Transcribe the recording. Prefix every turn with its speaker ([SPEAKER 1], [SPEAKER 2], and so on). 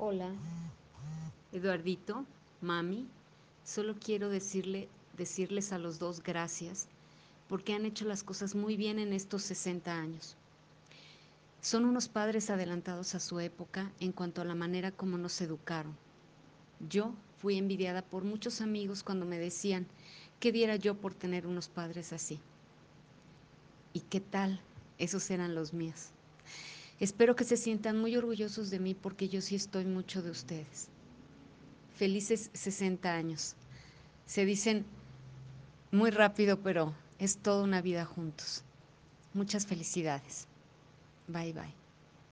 [SPEAKER 1] Hola. Eduardito, mami, solo quiero decirle, decirles a los dos gracias porque han hecho las cosas muy bien en estos 60 años. Son unos padres adelantados a su época en cuanto a la manera como nos educaron. Yo fui envidiada por muchos amigos cuando me decían qué diera yo por tener unos padres así. ¿Y qué tal? Esos eran los míos. Espero que se sientan muy orgullosos de mí porque yo sí estoy mucho de ustedes. Felices 60 años. Se dicen muy rápido, pero es toda una vida juntos. Muchas felicidades. Bye bye.